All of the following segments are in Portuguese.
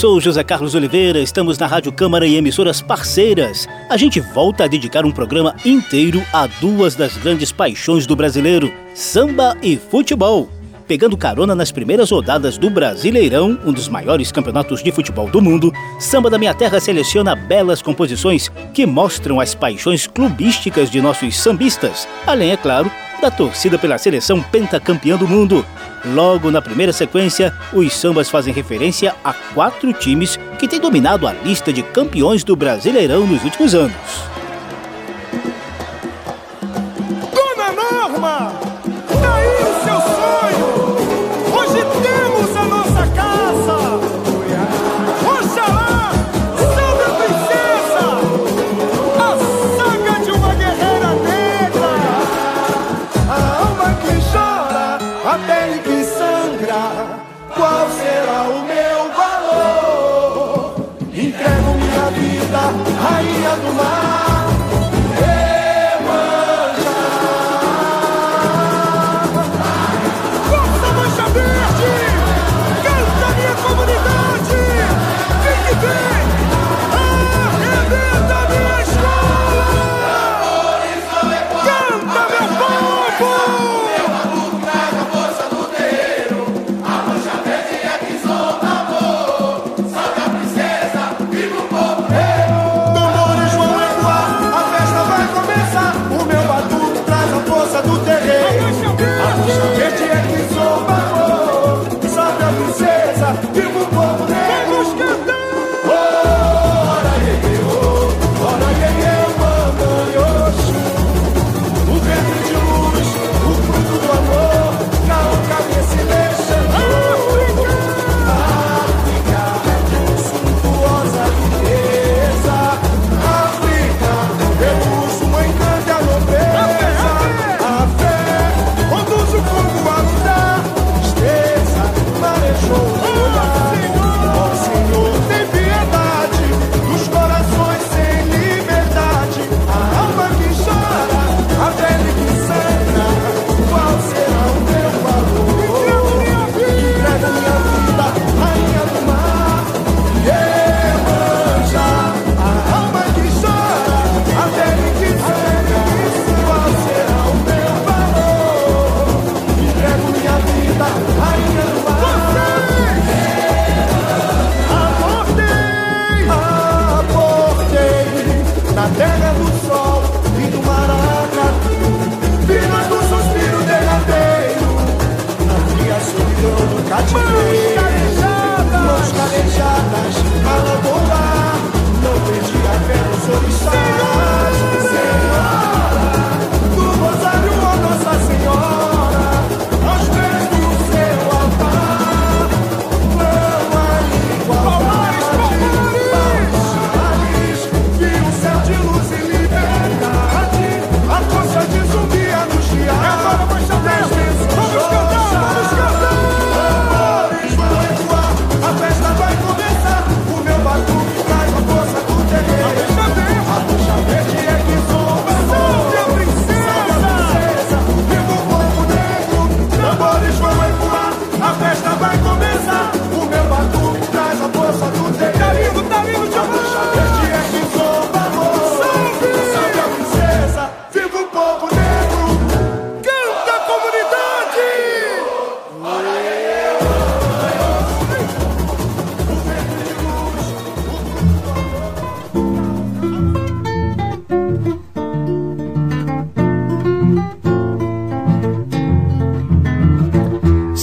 Sou José Carlos Oliveira, estamos na Rádio Câmara e emissoras parceiras. A gente volta a dedicar um programa inteiro a duas das grandes paixões do brasileiro: samba e futebol. Pegando carona nas primeiras rodadas do Brasileirão, um dos maiores campeonatos de futebol do mundo, Samba da Minha Terra seleciona belas composições que mostram as paixões clubísticas de nossos sambistas, além, é claro, da torcida pela seleção pentacampeã do mundo. Logo na primeira sequência, os sambas fazem referência a quatro times que têm dominado a lista de campeões do Brasileirão nos últimos anos.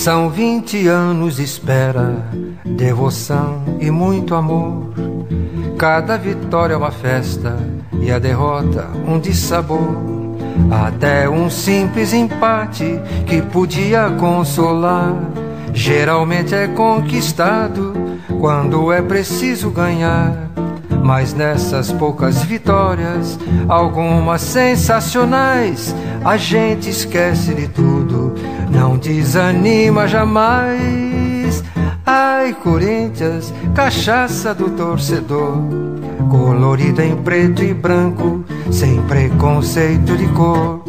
São vinte anos espera, devoção e muito amor. Cada vitória é uma festa e a derrota um dissabor. Até um simples empate que podia consolar. Geralmente é conquistado quando é preciso ganhar. Mas nessas poucas vitórias, algumas sensacionais, a gente esquece de tudo, não desanima jamais. Ai, Corinthians, cachaça do torcedor, colorida em preto e branco, sem preconceito de cor.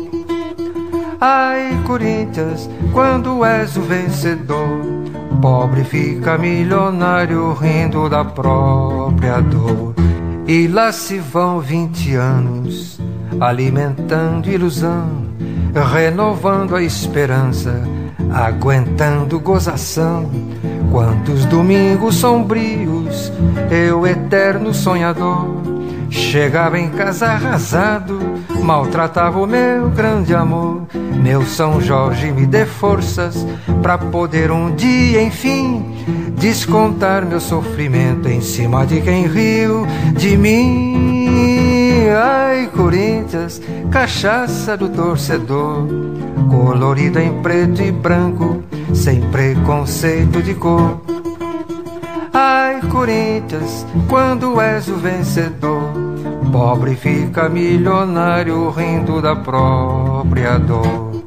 Ai, Corinthians, quando és o vencedor, pobre fica milionário rindo da própria dor. E lá se vão vinte anos, alimentando ilusão, renovando a esperança, aguentando gozação. Quantos domingos sombrios, eu eterno sonhador, chegava em casa arrasado, maltratava o meu grande amor. Meu São Jorge me dê forças para poder um dia, enfim, descontar meu sofrimento em cima de quem riu de mim. Ai, Corinthians, cachaça do torcedor, colorida em preto e branco, sem preconceito de cor. Ai, Corinthians, quando és o vencedor, pobre fica milionário rindo da própria dor.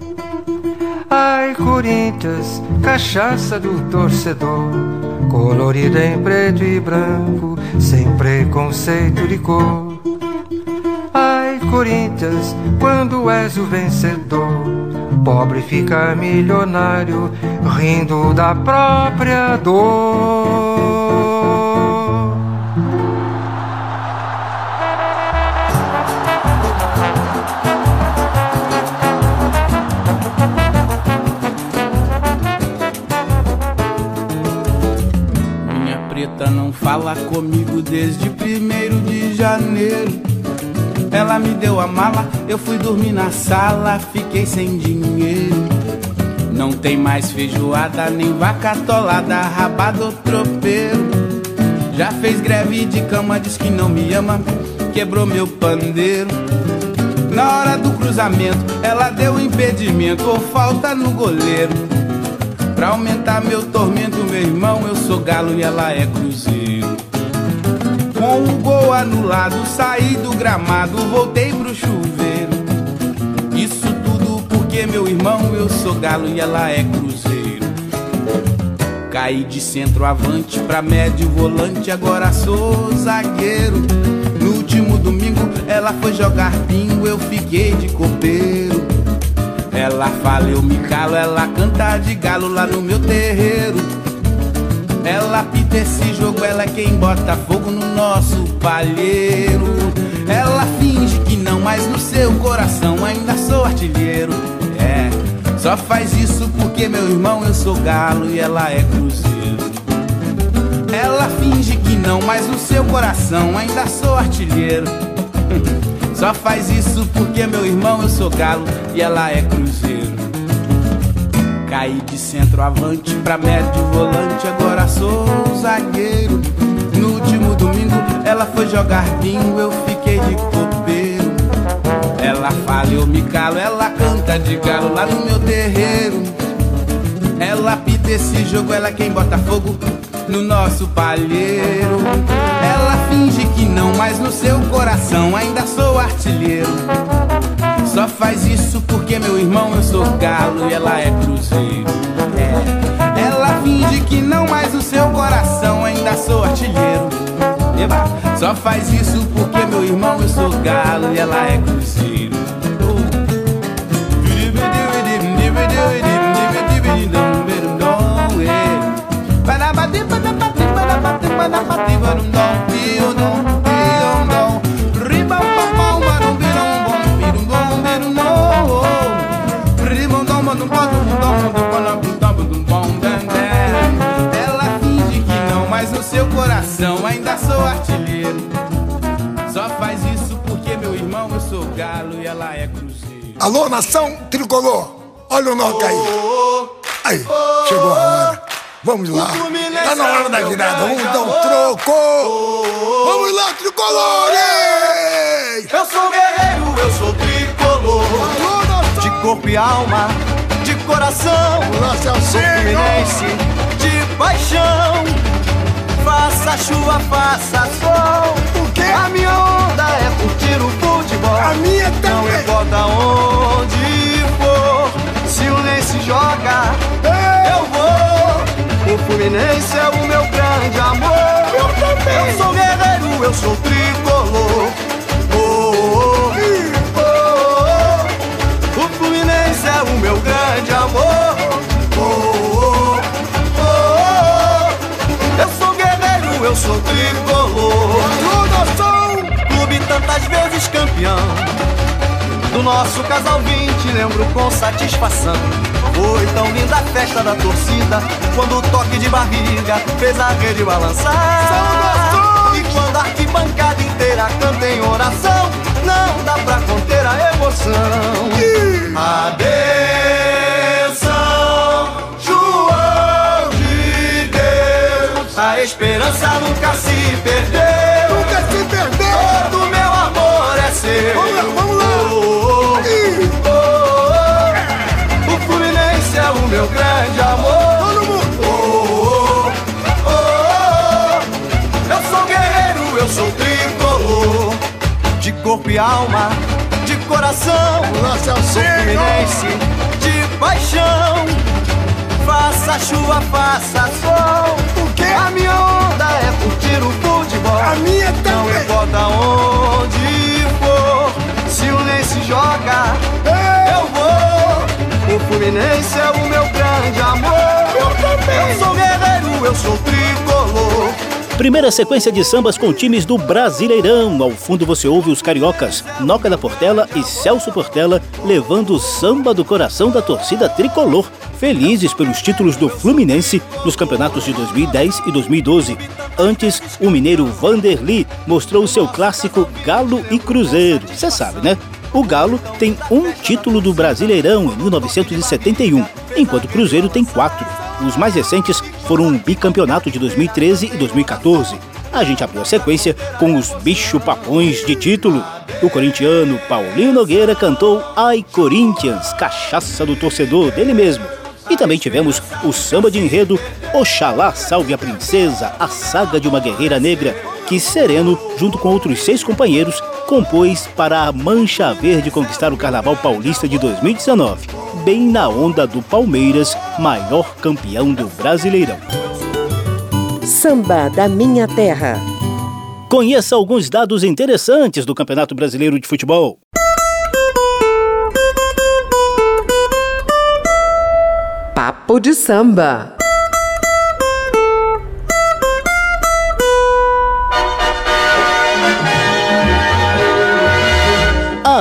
Ai, Corinthians, cachaça do torcedor, colorida em preto e branco, sem preconceito de cor. Corinthians, quando és o vencedor, pobre fica milionário, rindo da própria dor. Minha preta não fala comigo desde primeiro de janeiro. Ela me deu a mala, eu fui dormir na sala, fiquei sem dinheiro. Não tem mais feijoada, nem vaca atolada, rabado tropeiro. Já fez greve de cama, diz que não me ama, quebrou meu pandeiro. Na hora do cruzamento, ela deu impedimento ou falta no goleiro. Pra aumentar meu tormento, meu irmão, eu sou galo e ela é cruzeiro. Com o gol anulado, saí do gramado, voltei pro chuveiro. Isso tudo porque, meu irmão, eu sou galo e ela é cruzeiro. Caí de centroavante pra médio volante, agora sou zagueiro. No último domingo, ela foi jogar bingo, eu fiquei de copeiro. Ela fala, eu me calo, ela canta de galo lá no meu terreiro. Ela pita esse jogo, ela é quem bota fogo no nosso palheiro. Ela finge que não, mas no seu coração ainda sou artilheiro. É, só faz isso porque, meu irmão, eu sou galo e ela é cruzeiro. Ela finge que não, mas no seu coração ainda sou artilheiro. Só faz isso porque, meu irmão, eu sou galo e ela é cruzeiro. Caí de centroavante pra médio volante, agora sou zagueiro. No último domingo ela foi jogar bingo, eu fiquei de copeiro. Ela fala, eu me calo, ela canta de galo lá no meu terreiro. Ela pita esse jogo, ela é quem bota fogo no nosso palheiro. Ela finge que não, mas no seu coração ainda sou artilheiro. Só faz isso porque, meu irmão, eu sou galo e ela é cruzeiro. É. Ela finge que não, mas no seu coração ainda sou artilheiro. Eba. Só faz isso porque, meu irmão, eu sou galo e ela é cruzeiro. Alô, nação tricolor, olha o Noca aí. Aí, chegou a hora. Vamos lá. Tá na hora da virada. Vamos dar um troco. Vamos lá, tricolores! Eu sou guerreiro, eu sou tricolor. Alô, nação! De corpo e alma, de coração. Olá, Celcinho! Fluminense, de paixão. Faça chuva, faça sol. joga, eu vou. O Fluminense é o meu grande amor. Eu também. Eu sou guerreiro, eu sou tricolor. Oh, oh, oh, oh. O Fluminense é o meu grande amor. Oh, oh, oh, eu sou guerreiro, eu sou tricolor. Tudo sou clube tantas vezes campeão. Do nosso casal 20 lembro com satisfação. Foi tão linda a festa da torcida Quando o toque de barriga fez a rede balançar. E quando a arquibancada inteira canta em oração Não dá pra conter a emoção. Atenção, João de Deus. A esperança nunca se perdeu. Nunca se perdeu. Todo meu amor é seu. Vamos vamos corpo e alma, de coração Lance Sou fluminense de paixão. Faça chuva, faça sol. O quê? A minha onda é curtir o futebol A minha Não também. importa onde for Se o Nense joga, eu vou. O Fluminense é o meu grande amor. Eu também. Eu sou guerreiro, eu sou tricolor Primeira sequência de sambas com times do Brasileirão. Ao fundo você ouve os cariocas Noca da Portela e Celso Portela levando o samba do coração da torcida tricolor, felizes pelos títulos do Fluminense nos campeonatos de 2010 e 2012. Antes, o mineiro Vanderly mostrou seu clássico Galo e Cruzeiro. Você sabe, né? O Galo tem um título do Brasileirão em 1971, enquanto o Cruzeiro tem quatro. Os mais recentes foram um bicampeonato de 2013 e 2014. A gente abriu a sequência com os bicho papões de título. O corintiano Paulinho Nogueira cantou Ai Corinthians, cachaça do torcedor dele mesmo. E também tivemos o samba de enredo Oxalá Salve a Princesa, a saga de uma guerreira negra, que Sereno, junto com outros seis companheiros, compôs para a Mancha Verde conquistar o Carnaval Paulista de 2019, bem na onda do Palmeiras, maior campeão do Brasileirão. Samba da Minha Terra. Conheça alguns dados interessantes do Campeonato Brasileiro de Futebol. Papo de samba.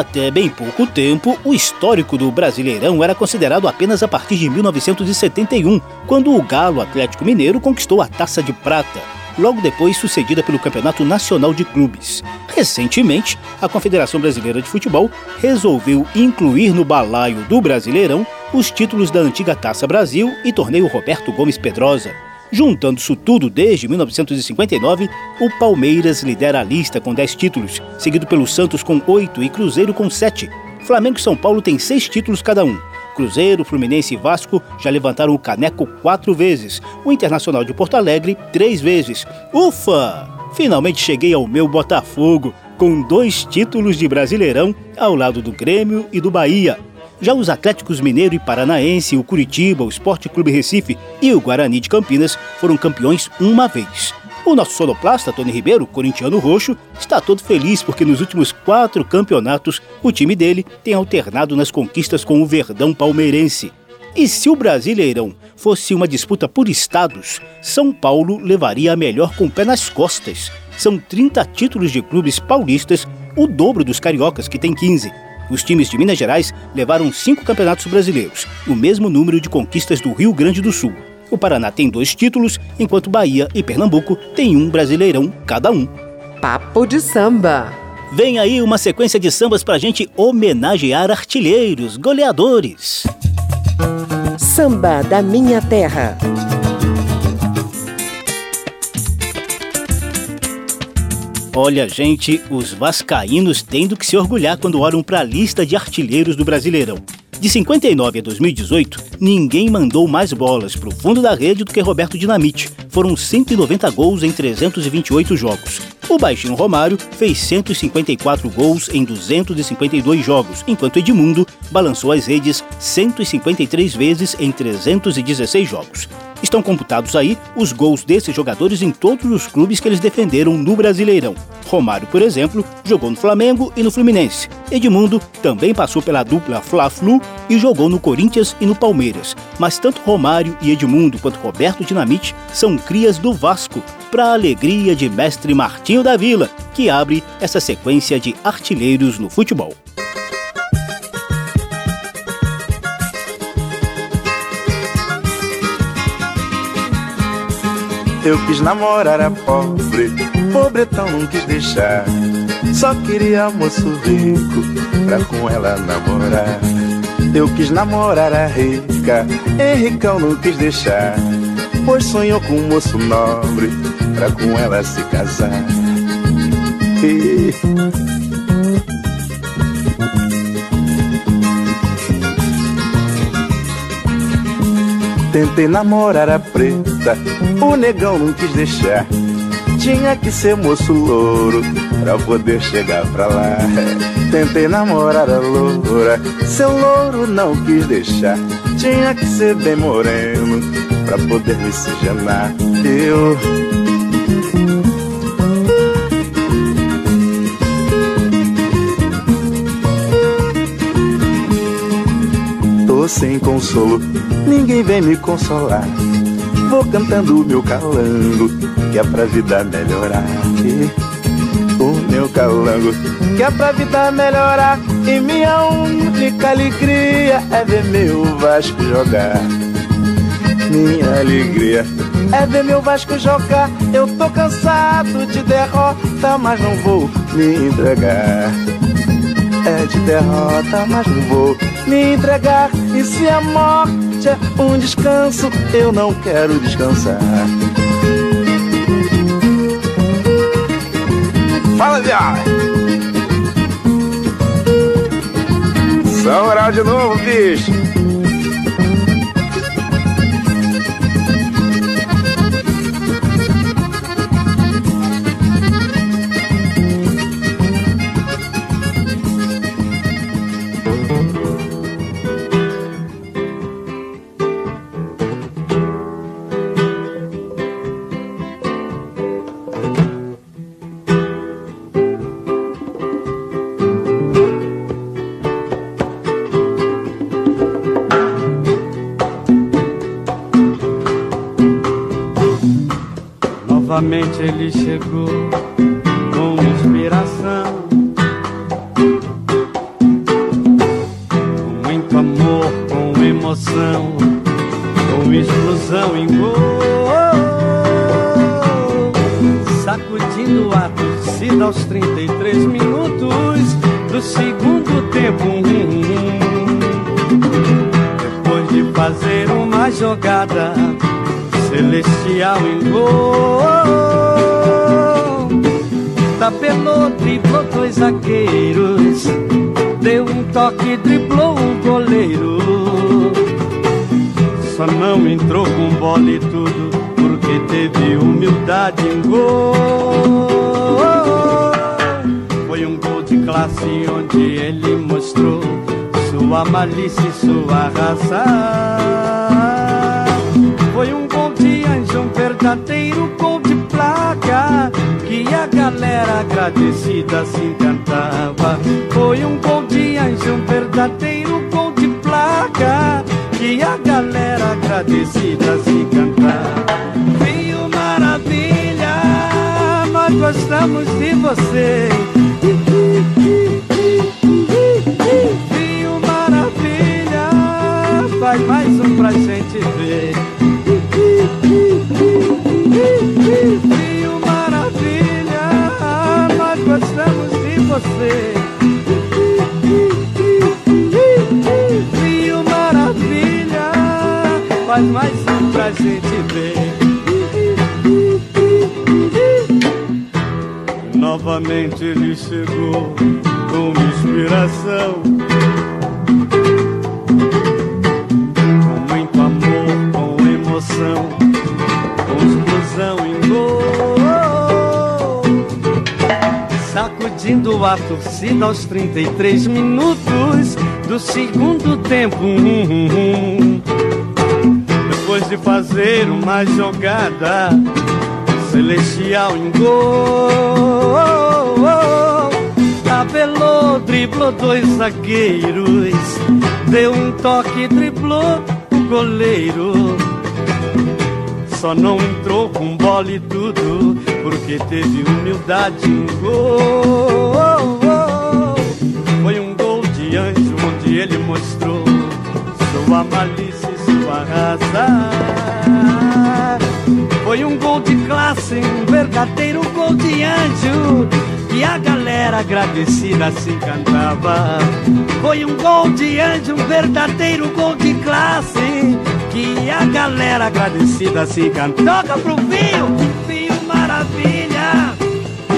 Até bem pouco tempo, o histórico do Brasileirão era considerado apenas a partir de 1971, quando o Galo Atlético Mineiro conquistou a Taça de Prata, logo depois sucedida pelo Campeonato Nacional de Clubes. Recentemente, a Confederação Brasileira de Futebol resolveu incluir no balaio do Brasileirão os títulos da antiga Taça Brasil e Torneio Roberto Gomes Pedrosa. Juntando isso tudo desde 1959, o Palmeiras lidera a lista com 10 títulos, seguido pelo Santos com 8 e Cruzeiro com 7. Flamengo e São Paulo têm 6 títulos cada um. Cruzeiro, Fluminense e Vasco já levantaram o caneco quatro vezes. O Internacional de Porto Alegre, três vezes. Ufa! Finalmente cheguei ao meu Botafogo, com dois títulos de Brasileirão ao lado do Grêmio e do Bahia. Já os Atléticos Mineiro e Paranaense, o Curitiba, o Esporte Clube Recife e o Guarani de Campinas foram campeões uma vez. O nosso sonoplasta, Tony Ribeiro, corintiano roxo, está todo feliz porque nos últimos quatro campeonatos o time dele tem alternado nas conquistas com o Verdão palmeirense. E se o Brasileirão fosse uma disputa por estados, São Paulo levaria a melhor com o pé nas costas. São 30 títulos de clubes paulistas, o dobro dos cariocas, que tem 15. Os times de Minas Gerais levaram cinco campeonatos brasileiros, o mesmo número de conquistas do Rio Grande do Sul. O Paraná tem dois títulos, enquanto Bahia e Pernambuco têm um brasileirão cada um. Papo de samba. Vem aí uma sequência de sambas pra gente homenagear artilheiros, goleadores. Samba da Minha Terra. Olha, gente, os vascaínos têm do que se orgulhar quando olham para a lista de artilheiros do Brasileirão. De 59 a 2018, ninguém mandou mais bolas para o fundo da rede do que Roberto Dinamite. Foram 190 gols em 328 jogos. O baixinho Romário fez 154 gols em 252 jogos, enquanto Edmundo balançou as redes 153 vezes em 316 jogos. Estão computados aí os gols desses jogadores em todos os clubes que eles defenderam no Brasileirão. Romário, por exemplo, jogou no Flamengo e no Fluminense. Edmundo também passou pela dupla Fla-Flu e jogou no Corinthians e no Palmeiras. Mas tanto Romário e Edmundo quanto Roberto Dinamite são crias do Vasco, para a alegria de mestre Da Vila, que abre essa sequência de artilheiros no futebol. Eu quis namorar a pobre, pobretão não quis deixar. Só queria moço rico pra com ela namorar. Eu quis namorar a rica, Henricão não quis deixar. Pois sonhou com um moço nobre pra com ela se casar. Tentei namorar a preta, o negão não quis deixar. Tinha que ser moço louro pra poder chegar pra lá. Tentei namorar a loura, seu louro não quis deixar. Tinha que ser bem moreno pra poder me miscigenar. Eu sem consolo, ninguém vem me consolar. Vou cantando meu calango, que é pra vida melhorar. O meu calango, que é pra vida melhorar. E minha única alegria é ver meu Vasco jogar. Minha alegria é ver meu Vasco jogar. Eu tô cansado de derrota, mas não vou me entregar. É de derrota, mas não vou me entregar. E se a morte é um descanso, eu não quero descansar. Fala, viado! São oral de novo, bicho! Novamente ele chegou com inspiração, com muito amor, com emoção, com explosão em gol, sacudindo a torcida aos 33 minutos do segundo tempo. Depois de fazer uma jogada celestial em gol. Tapelou, driblou dois zagueiros, deu um toque, driblou um goleiro. Só não entrou com bola e tudo, porque teve humildade em gol. Foi um gol de classe onde ele mostrou sua malícia e sua raça verdadeiro gol de placa que a galera agradecida se encantava. Foi um gol de anjo, um verdadeiro gol de placa que a galera agradecida se encantava. Viu maravilha, nós gostamos de você. Viu maravilha, faz mais um pra gente ver. Você. Rio Maravilha, faz mais um pra gente ver. Novamente ele chegou com inspiração sacudindo a torcida aos 33 minutos do segundo tempo. Depois Depois de fazer uma jogada celestial em gol, tabelou, driblou dois zagueiros, deu um toque, driblou o goleiro. Só não entrou com bola e tudo, porque teve humildade em gol. Foi um gol de anjo onde ele mostrou sua malícia e sua raça. Foi um gol de classe, um verdadeiro gol de anjo. E a galera agradecida assim cantava. Foi um gol de anjo, um verdadeiro gol de classe. Que a galera agradecida assim cantava. Toca pro Fio Maravilha.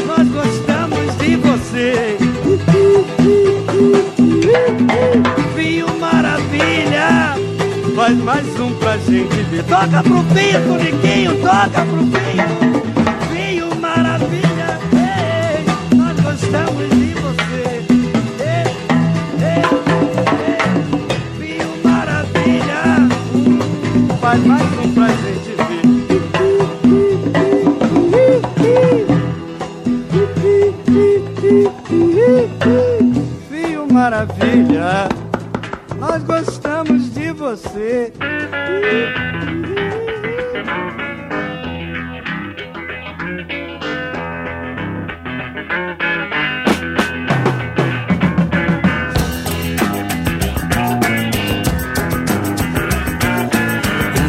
Nós gostamos de você. Fio Maravilha. Faz mais um pra gente ver. Toca pro Fio, Toniquinho, toca pro Fio. Fio Maravilha. Ei, nós gostamos de você. Ei, ei, Maravilha. Faz mais um pra gente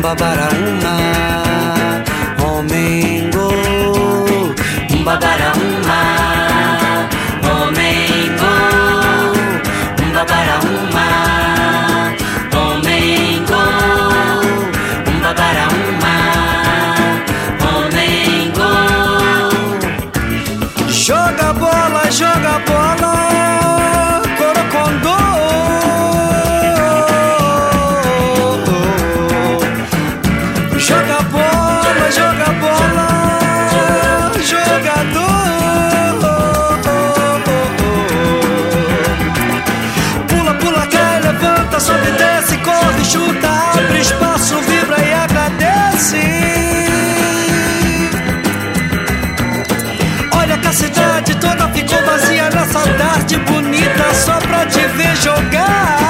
bumba ba da tarde bonita só pra te ver jogar.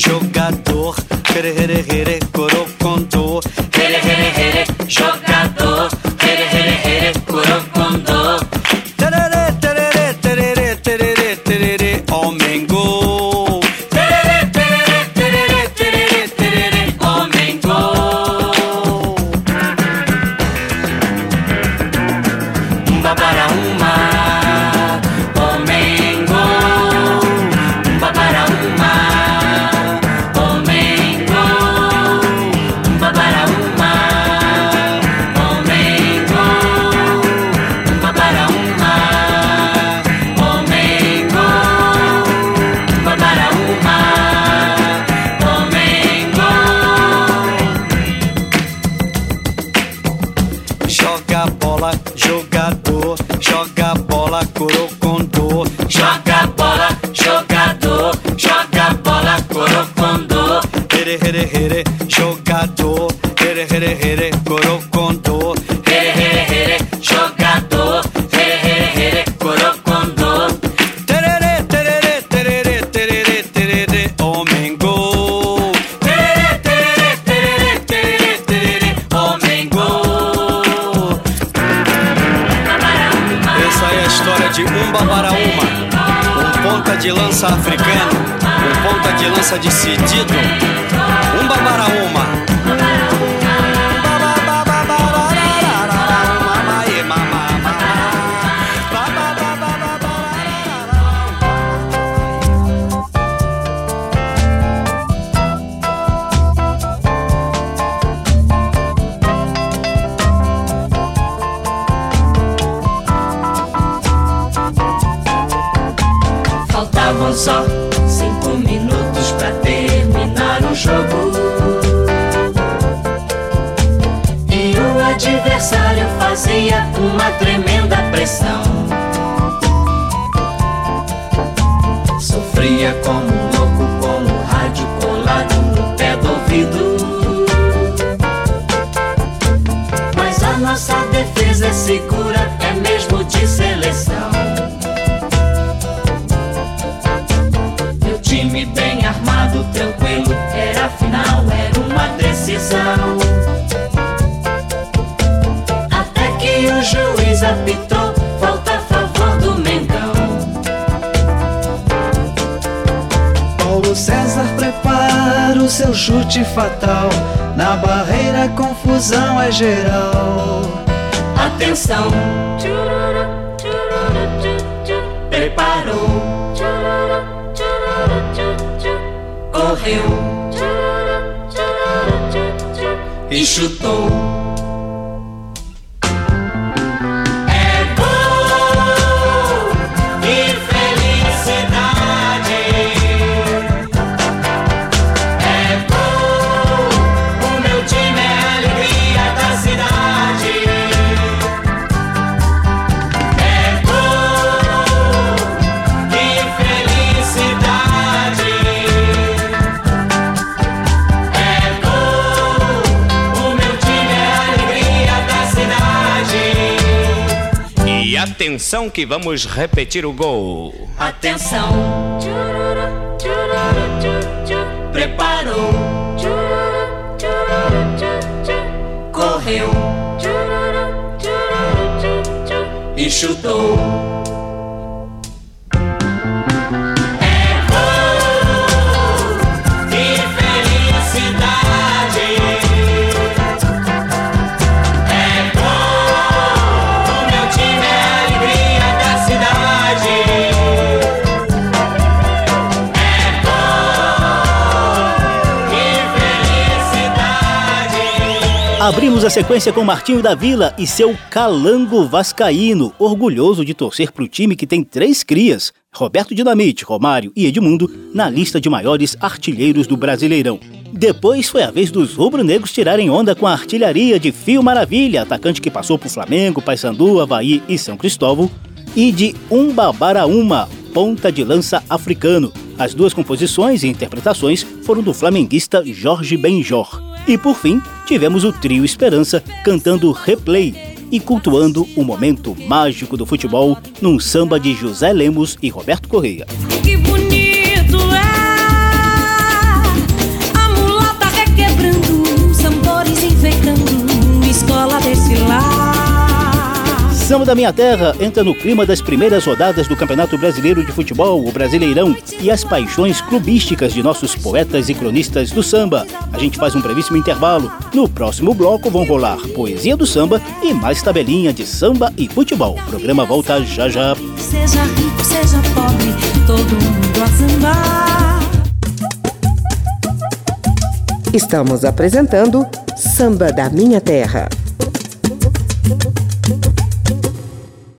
Jogador, here, here, here, E o adversário fazia uma tremenda confusão é geral. Atenção! Preparou! Correu! E chutou! Atenção que vamos repetir o gol. Atenção! Preparou! Correu! E chutou! Abrimos a sequência com Martinho da Vila e seu calango vascaíno, orgulhoso de torcer para o time que tem três crias, Roberto Dinamite, Romário e Edmundo, na lista de maiores artilheiros do Brasileirão. Depois foi a vez dos rubro-negros tirarem onda com a artilharia de Fio Maravilha, atacante que passou por Flamengo, Paysandu, Havaí e São Cristóvão, e de Umbabaraúma, ponta de lança africano. As duas composições e interpretações foram do flamenguista Jorge Benjor. E por fim, tivemos o trio Esperança cantando Replay e cultuando o momento mágico do futebol num samba de José Lemos e Roberto Correia. Samba da Minha Terra entra no clima das primeiras rodadas do Campeonato Brasileiro de Futebol, o Brasileirão, e as paixões clubísticas de nossos poetas e cronistas do samba. A gente faz um brevíssimo intervalo. No próximo bloco vão rolar poesia do samba e mais tabelinha de samba e futebol. O programa volta já já. Seja rico, seja pobre, todo mundo a sambar. Estamos apresentando Samba da Minha Terra.